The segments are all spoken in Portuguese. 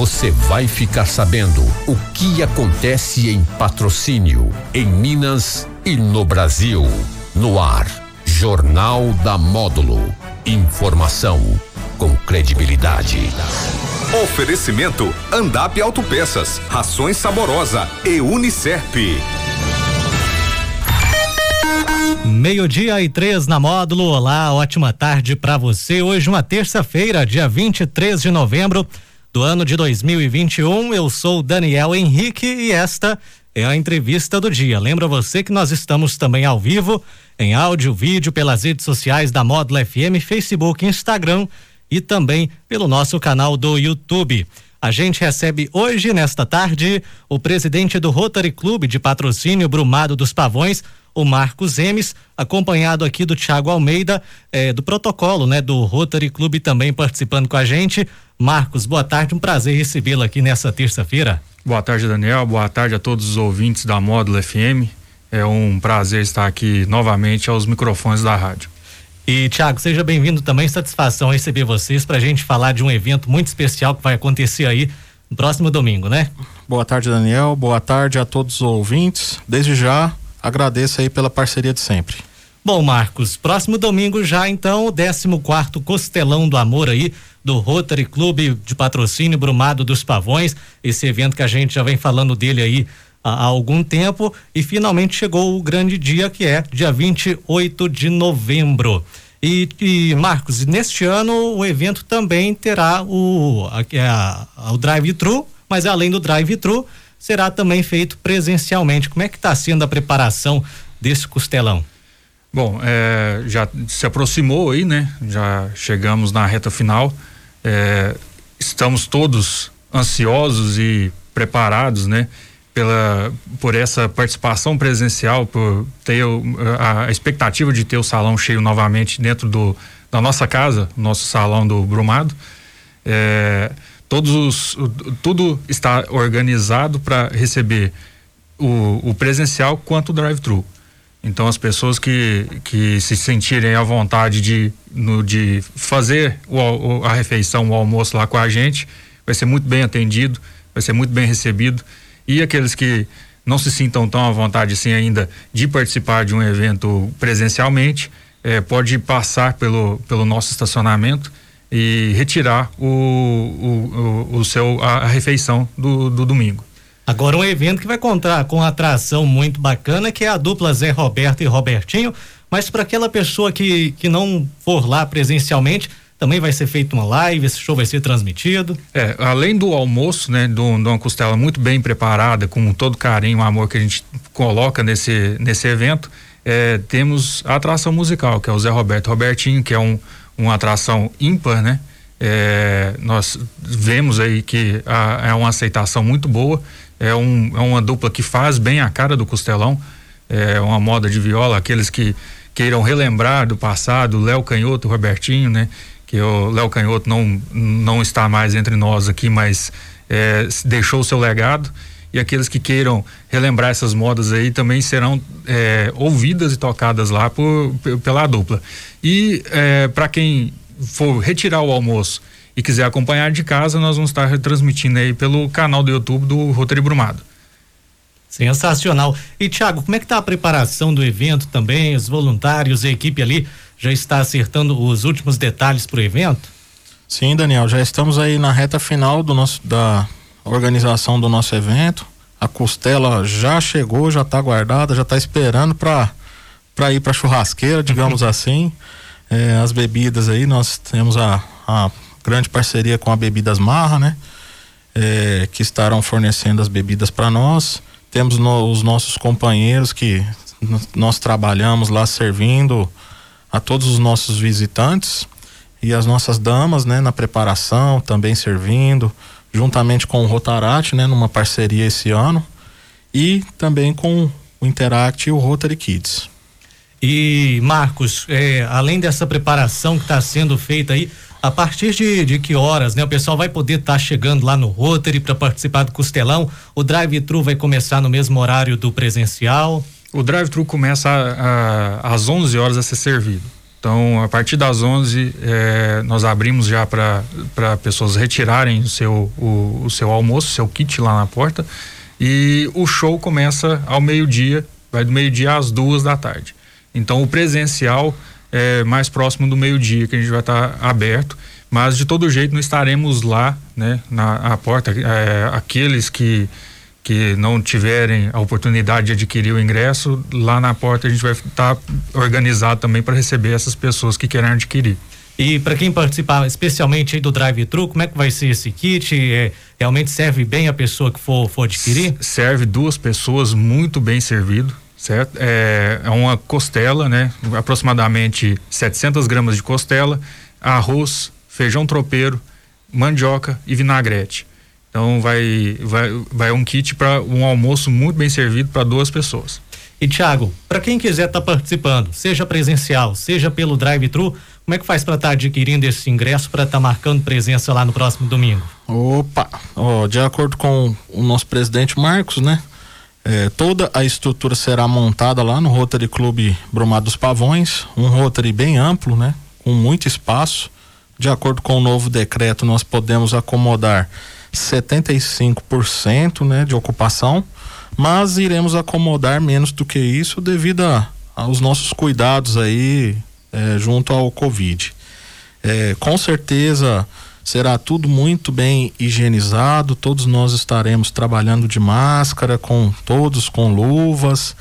você vai ficar sabendo o que acontece em patrocínio, em Minas e no Brasil. No ar, Jornal da Módulo. Informação com credibilidade. Oferecimento Andap Autopeças, Rações Saborosa e Unicep. Meio-dia e três na módulo. Olá, ótima tarde para você. Hoje, uma terça-feira, dia 23 de novembro do ano de 2021. Eu sou Daniel Henrique e esta é a entrevista do dia. Lembra você que nós estamos também ao vivo, em áudio, vídeo, pelas redes sociais da Módulo FM, Facebook, Instagram e também pelo nosso canal do YouTube. A gente recebe hoje, nesta tarde, o presidente do Rotary Clube de Patrocínio Brumado dos Pavões, o Marcos Emes, acompanhado aqui do Tiago Almeida, eh, do protocolo, né, do Rotary Clube também participando com a gente. Marcos, boa tarde, um prazer recebê-lo aqui nessa terça-feira. Boa tarde, Daniel. Boa tarde a todos os ouvintes da Módulo FM. É um prazer estar aqui novamente aos microfones da rádio. E Tiago, seja bem-vindo também. Satisfação receber vocês para a gente falar de um evento muito especial que vai acontecer aí no próximo domingo, né? Boa tarde, Daniel. Boa tarde a todos os ouvintes. Desde já, agradeço aí pela parceria de sempre. Bom, Marcos, próximo domingo já então o 14 quarto Costelão do Amor aí do Rotary Clube de Patrocínio Brumado dos Pavões, esse evento que a gente já vem falando dele aí há, há algum tempo e finalmente chegou o grande dia que é dia 28 de novembro. E, e Marcos, neste ano o evento também terá o, a, a, o drive-thru, mas além do drive-thru, será também feito presencialmente. Como é que está sendo a preparação desse costelão? Bom, é, já se aproximou aí, né? Já chegamos na reta final. É, estamos todos ansiosos e preparados, né? Pela, por essa participação presencial, por ter a, expectativa de ter o salão cheio novamente dentro do, da nossa casa, nosso salão do Brumado. É, todos os, tudo está organizado para receber o, o, presencial quanto o drive-thru. Então as pessoas que, que se sentirem à vontade de, no, de fazer o, a refeição, o almoço lá com a gente, vai ser muito bem atendido, vai ser muito bem recebido. E aqueles que não se sintam tão à vontade assim ainda de participar de um evento presencialmente, eh, pode passar pelo, pelo nosso estacionamento e retirar o, o, o, o seu, a, a refeição do, do domingo. Agora um evento que vai contar com atração muito bacana, que é a dupla Zé Roberto e Robertinho, mas para aquela pessoa que, que não for lá presencialmente, também vai ser feito uma live, esse show vai ser transmitido. É, além do almoço, né, de uma costela muito bem preparada, com todo carinho e amor que a gente coloca nesse, nesse evento, é, temos a atração musical, que é o Zé Roberto Robertinho, que é um, uma atração ímpar, né? É, nós vemos aí que a, é uma aceitação muito boa é, um, é uma dupla que faz bem a cara do Costelão, é uma moda de viola, aqueles que queiram relembrar do passado, Léo Canhoto, Robertinho, né? Que o Léo Canhoto não, não está mais entre nós aqui, mas é, deixou o seu legado e aqueles que queiram relembrar essas modas aí também serão é, ouvidas e tocadas lá por, pela dupla. E é, para quem for retirar o almoço e quiser acompanhar de casa, nós vamos estar retransmitindo aí pelo canal do YouTube do Rotary Brumado. Sensacional. E Tiago, como é que está a preparação do evento também? Os voluntários, a equipe ali já está acertando os últimos detalhes para o evento? Sim, Daniel, já estamos aí na reta final do nosso da organização do nosso evento. A costela já chegou, já está guardada, já está esperando para para ir para churrasqueira, digamos assim. É, as bebidas aí, nós temos a, a grande parceria com a Bebidas Marra, né? É, que estarão fornecendo as bebidas para nós. Temos no, os nossos companheiros que nós trabalhamos lá servindo a todos os nossos visitantes e as nossas damas, né, na preparação, também servindo, juntamente com o Rotarate, né, numa parceria esse ano, e também com o Interact e o Rotary Kids. E Marcos, é, além dessa preparação que está sendo feita aí, a partir de, de que horas, né? O pessoal vai poder estar tá chegando lá no Rotary para participar do Costelão. O drive-thru vai começar no mesmo horário do presencial. O drive-thru começa a, a, às 11 horas a ser servido. Então, a partir das 11, é, nós abrimos já para pessoas retirarem o seu, o, o seu almoço, seu kit lá na porta. E o show começa ao meio-dia, vai do meio-dia às duas da tarde. Então, o presencial é mais próximo do meio-dia, que a gente vai estar tá aberto. Mas, de todo jeito, não estaremos lá, né, na porta. É, aqueles que que não tiverem a oportunidade de adquirir o ingresso, lá na porta a gente vai estar tá organizado também para receber essas pessoas que querem adquirir. E para quem participar, especialmente do drive-thru, como é que vai ser esse kit? É, realmente serve bem a pessoa que for, for adquirir? Serve duas pessoas muito bem servido, certo? É, é uma costela, né? Aproximadamente 700 gramas de costela, arroz, feijão tropeiro, mandioca e vinagrete. Então vai vai vai um kit para um almoço muito bem servido para duas pessoas. E Thiago, para quem quiser estar tá participando, seja presencial, seja pelo drive-thru, como é que faz para estar tá adquirindo esse ingresso para estar tá marcando presença lá no próximo domingo? Opa, oh, de acordo com o nosso presidente Marcos, né? É, toda a estrutura será montada lá no Rotary Clube Brumado dos Pavões, um Rotary bem amplo, né? Com muito espaço. De acordo com o novo decreto, nós podemos acomodar 75% né, de ocupação, mas iremos acomodar menos do que isso devido a, aos nossos cuidados aí é, junto ao Covid. É, com certeza será tudo muito bem higienizado, todos nós estaremos trabalhando de máscara, com todos com luvas,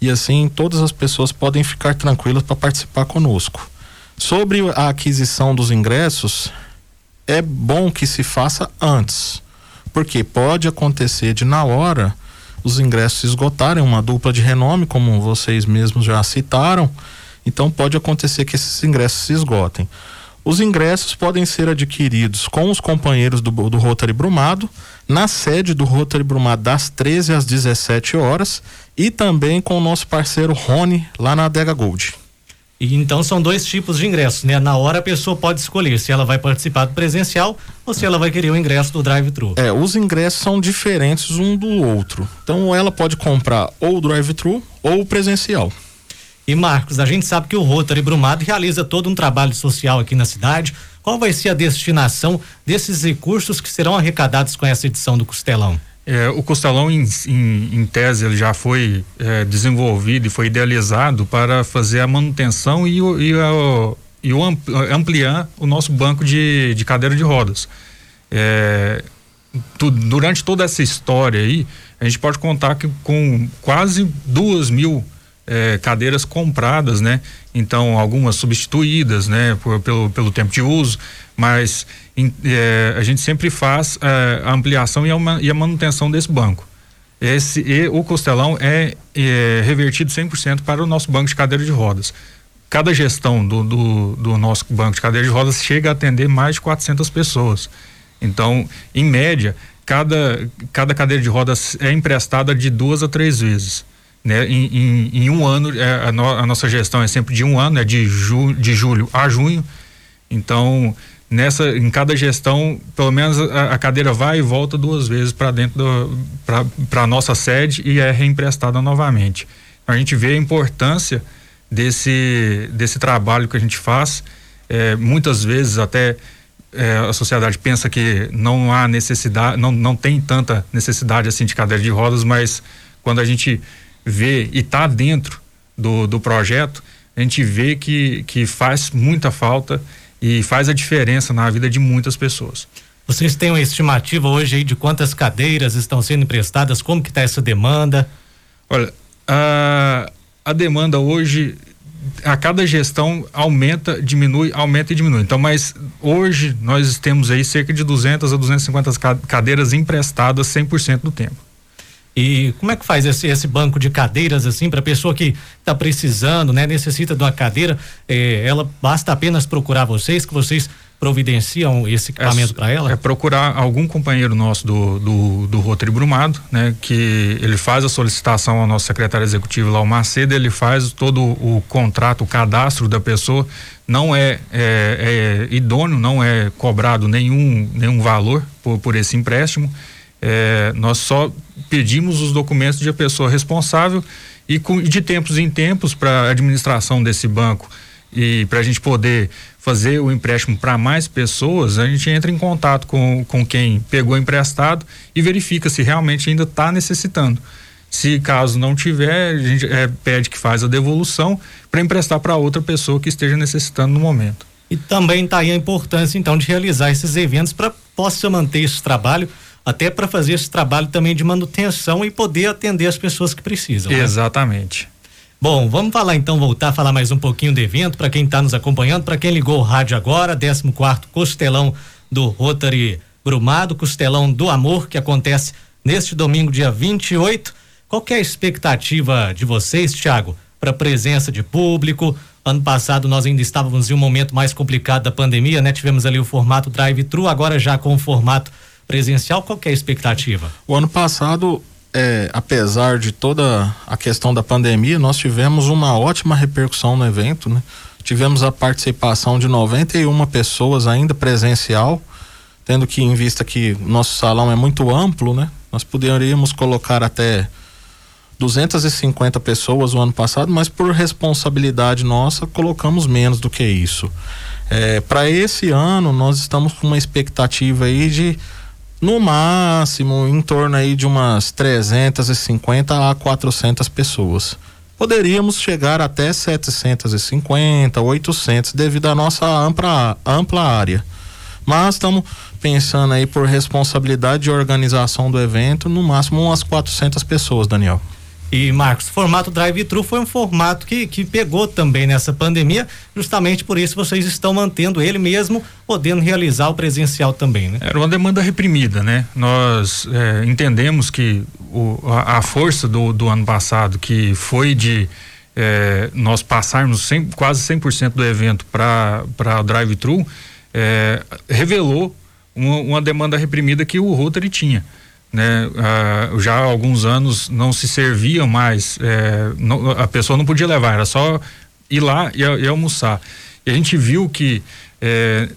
e assim todas as pessoas podem ficar tranquilas para participar conosco. Sobre a aquisição dos ingressos, é bom que se faça antes, porque pode acontecer de na hora os ingressos se esgotarem, uma dupla de renome, como vocês mesmos já citaram, então pode acontecer que esses ingressos se esgotem. Os ingressos podem ser adquiridos com os companheiros do, do Rotary Brumado, na sede do Rotary Brumado das 13 às 17 horas e também com o nosso parceiro Rony lá na Adega Gold. E então são dois tipos de ingressos, né? Na hora a pessoa pode escolher se ela vai participar do presencial ou se ela vai querer o ingresso do drive-thru. É, os ingressos são diferentes um do outro. Então ela pode comprar ou o drive-thru ou o presencial. E Marcos, a gente sabe que o Rotary Brumado realiza todo um trabalho social aqui na cidade. Qual vai ser a destinação desses recursos que serão arrecadados com essa edição do Costelão? É, o Costelão, em, em, em, tese, ele já foi é, desenvolvido e foi idealizado para fazer a manutenção e o, e o, e o ampliar o nosso banco de, de cadeira de rodas. É, tu, durante toda essa história aí, a gente pode contar que com quase duas mil é, cadeiras compradas, né? Então, algumas substituídas, né? Por, pelo, pelo tempo de uso, mas em, é, a gente sempre faz é, a ampliação e a, e a, manutenção desse banco. Esse, e o costelão é, é revertido 100% para o nosso banco de cadeira de rodas. Cada gestão do, do, do, nosso banco de cadeira de rodas chega a atender mais de 400 pessoas. Então, em média, cada, cada cadeira de rodas é emprestada de duas a três vezes. Né? Em, em, em um ano, é, a, no, a, nossa gestão é sempre de um ano, é de, ju, de julho a junho. Então, nessa em cada gestão pelo menos a, a cadeira vai e volta duas vezes para dentro para a nossa sede e é reemprestada novamente a gente vê a importância desse desse trabalho que a gente faz é, muitas vezes até é, a sociedade pensa que não há necessidade não, não tem tanta necessidade assim de cadeira de rodas mas quando a gente vê e está dentro do, do projeto a gente vê que, que faz muita falta e faz a diferença na vida de muitas pessoas. Vocês têm uma estimativa hoje aí de quantas cadeiras estão sendo emprestadas? Como que está essa demanda? Olha, a, a demanda hoje a cada gestão aumenta, diminui, aumenta e diminui. Então, mas hoje nós temos aí cerca de 200 a 250 cadeiras emprestadas 100% do tempo. E como é que faz esse, esse banco de cadeiras assim para pessoa que está precisando, né, necessita de uma cadeira, eh, ela basta apenas procurar vocês que vocês providenciam esse equipamento é, para ela? É procurar algum companheiro nosso do, do, do Rotary Brumado, né? Que ele faz a solicitação ao nosso secretário executivo lá, o Macedo, ele faz todo o contrato, o cadastro da pessoa, não é, é, é idôneo, não é cobrado nenhum, nenhum valor por, por esse empréstimo. É, nós só pedimos os documentos de a pessoa responsável e com, de tempos em tempos para a administração desse banco e para a gente poder fazer o empréstimo para mais pessoas, a gente entra em contato com, com quem pegou emprestado e verifica se realmente ainda está necessitando. Se caso não tiver, a gente é, pede que faz a devolução para emprestar para outra pessoa que esteja necessitando no momento. E também está aí a importância então de realizar esses eventos para possa manter esse trabalho, até para fazer esse trabalho também de manutenção e poder atender as pessoas que precisam. Né? Exatamente. Né? Bom, vamos falar então, voltar a falar mais um pouquinho do evento, para quem está nos acompanhando, para quem ligou o rádio agora, 14 Costelão do Rotary Brumado, Costelão do Amor, que acontece neste domingo, dia 28. Qual é a expectativa de vocês, Thiago, para a presença de público? Ano passado nós ainda estávamos em um momento mais complicado da pandemia, né? Tivemos ali o formato drive-thru, agora já com o formato presencial. Qual é a expectativa? O ano passado é, apesar de toda a questão da pandemia, nós tivemos uma ótima repercussão no evento, né? Tivemos a participação de 91 pessoas ainda presencial, tendo que em vista que nosso salão é muito amplo, né? Nós poderíamos colocar até 250 pessoas o ano passado, mas por responsabilidade nossa colocamos menos do que isso. É, Para esse ano nós estamos com uma expectativa aí de no máximo em torno aí de umas 350 a 400 pessoas. Poderíamos chegar até 750, 800 devido à nossa ampla, ampla área. Mas estamos pensando aí por responsabilidade de organização do evento, no máximo umas 400 pessoas, Daniel. E Marcos, o formato drive-thru foi um formato que, que pegou também nessa pandemia, justamente por isso vocês estão mantendo ele mesmo, podendo realizar o presencial também, né? Era uma demanda reprimida, né? Nós é, entendemos que o, a, a, força do, do ano passado, que foi de é, nós passarmos 100, quase 100% do evento para drive-thru, é, revelou uma, uma demanda reprimida que o Rotary tinha né? Ah, já há alguns anos não se servia mais, é, não, a pessoa não podia levar, era só ir lá e, e almoçar. E a gente viu que é,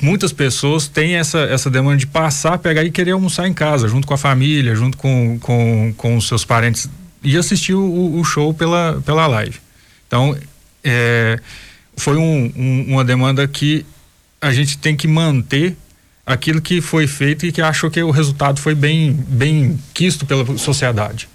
muitas pessoas têm essa, essa demanda de passar, pegar e querer almoçar em casa, junto com a família, junto com, com, com os seus parentes e assistir o, o show pela, pela live. Então, é, foi um, um, uma demanda que a gente tem que manter aquilo que foi feito e que achou que o resultado foi bem, bem quisto pela sociedade.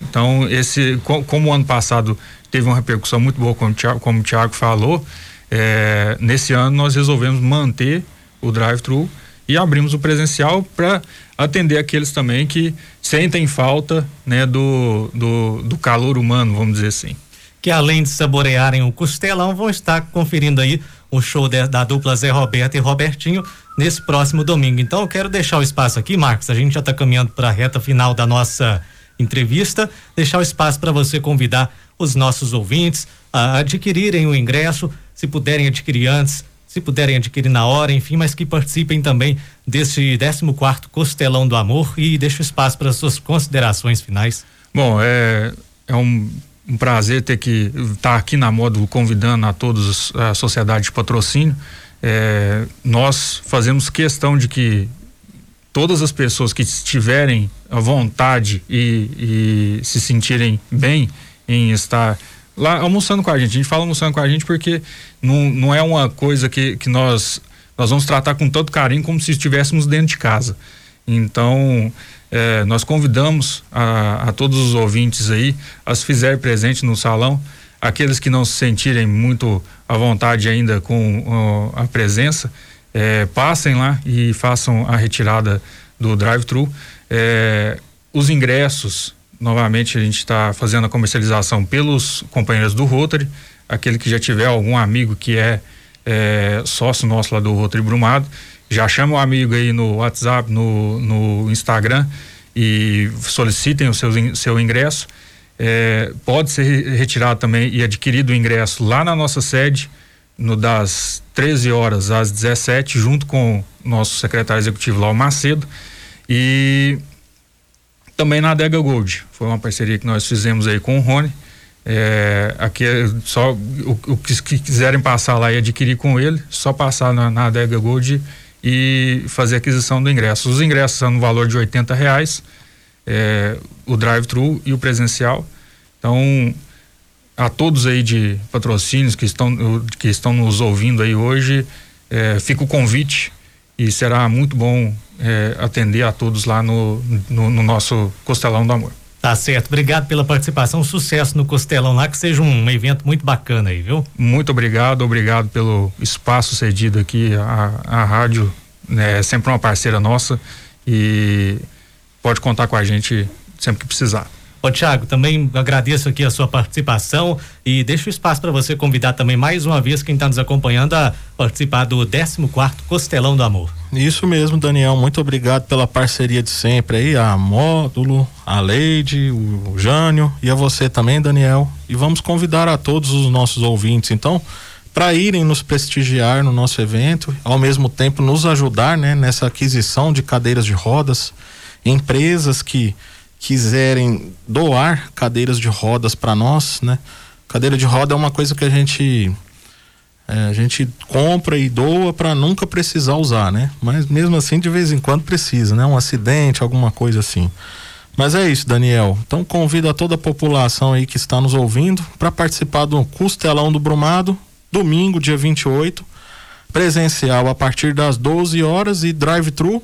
Então, esse, como o ano passado teve uma repercussão muito boa, como o Thiago, como o Thiago falou, é, nesse ano nós resolvemos manter o drive-thru e abrimos o presencial para atender aqueles também que sentem falta né, do, do, do calor humano, vamos dizer assim. Que além de saborearem o costelão, vão estar conferindo aí o show de, da dupla Zé Roberto e Robertinho nesse próximo domingo. Então eu quero deixar o espaço aqui, Marcos. A gente já está caminhando para a reta final da nossa entrevista. Deixar o espaço para você convidar os nossos ouvintes a adquirirem o ingresso, se puderem adquirir antes, se puderem adquirir na hora, enfim, mas que participem também desse 14 quarto Costelão do Amor e deixo espaço para suas considerações finais. Bom, é, é um, um prazer ter que estar tá aqui na Módulo convidando a todos a sociedade de patrocínio é, nós fazemos questão de que todas as pessoas que estiverem à vontade e, e, se sentirem bem em estar lá almoçando com a gente. A gente fala almoçando com a gente porque não, não é uma coisa que, que nós, nós vamos tratar com todo carinho como se estivéssemos dentro de casa. Então, é, nós convidamos a, a, todos os ouvintes aí a se fizerem presente no salão aqueles que não se sentirem muito à vontade ainda com a presença, é, passem lá e façam a retirada do drive-thru. É, os ingressos, novamente a gente está fazendo a comercialização pelos companheiros do Rotary, aquele que já tiver algum amigo que é, é sócio nosso lá do Rotary Brumado, já chama o amigo aí no WhatsApp, no, no Instagram e solicitem o seu, seu ingresso. É, pode ser retirado também e adquirido o ingresso lá na nossa sede, no das 13 horas às 17, junto com o nosso secretário executivo Lau Macedo. E também na Adega Gold. Foi uma parceria que nós fizemos aí com o Rony. É, aqui é só o, o que, que, quiserem passar lá e adquirir com ele, só passar na, na Adega Gold e fazer a aquisição do ingresso. Os ingressos são no valor de 80 reais é, o drive-thru e o presencial. Então, a todos aí de patrocínios que estão, que estão nos ouvindo aí hoje, é, fica o convite e será muito bom é, atender a todos lá no, no, no, nosso Costelão do Amor. Tá certo, obrigado pela participação, sucesso no Costelão lá, que seja um evento muito bacana aí, viu? Muito obrigado, obrigado pelo espaço cedido aqui, a, a rádio né, é sempre uma parceira nossa e pode contar com a gente sempre que precisar. Ô Tiago, também agradeço aqui a sua participação e deixo o espaço para você convidar também mais uma vez quem está nos acompanhando a participar do 14 quarto Costelão do Amor. Isso mesmo, Daniel, muito obrigado pela parceria de sempre aí, a Módulo, a Leide, o Jânio e a você também, Daniel. E vamos convidar a todos os nossos ouvintes, então, para irem nos prestigiar no nosso evento, ao mesmo tempo nos ajudar, né, nessa aquisição de cadeiras de rodas, empresas que quiserem doar cadeiras de rodas para nós, né? Cadeira de roda é uma coisa que a gente é, a gente compra e doa para nunca precisar usar, né? Mas mesmo assim de vez em quando precisa, né? Um acidente, alguma coisa assim. Mas é isso, Daniel. Então convido a toda a população aí que está nos ouvindo para participar do Costelão do Brumado, domingo, dia 28, presencial a partir das 12 horas e drive-thru.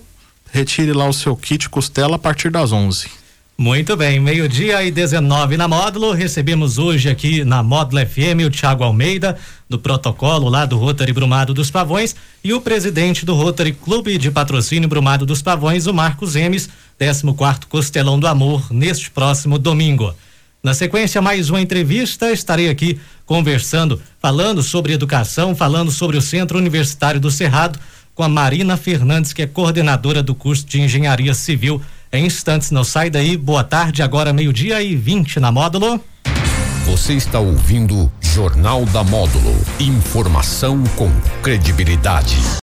Retire lá o seu kit costela a partir das 11. Muito bem, meio-dia e 19 na módulo. Recebemos hoje aqui na Módulo FM o Tiago Almeida, do protocolo lá do Rotary Brumado dos Pavões, e o presidente do Rotary Clube de Patrocínio Brumado dos Pavões, o Marcos Emes, 14 Costelão do Amor, neste próximo domingo. Na sequência, mais uma entrevista. Estarei aqui conversando, falando sobre educação, falando sobre o Centro Universitário do Cerrado, com a Marina Fernandes, que é coordenadora do curso de Engenharia Civil em instantes, não sai daí. Boa tarde, agora meio-dia e 20 na módulo. Você está ouvindo Jornal da Módulo. Informação com credibilidade.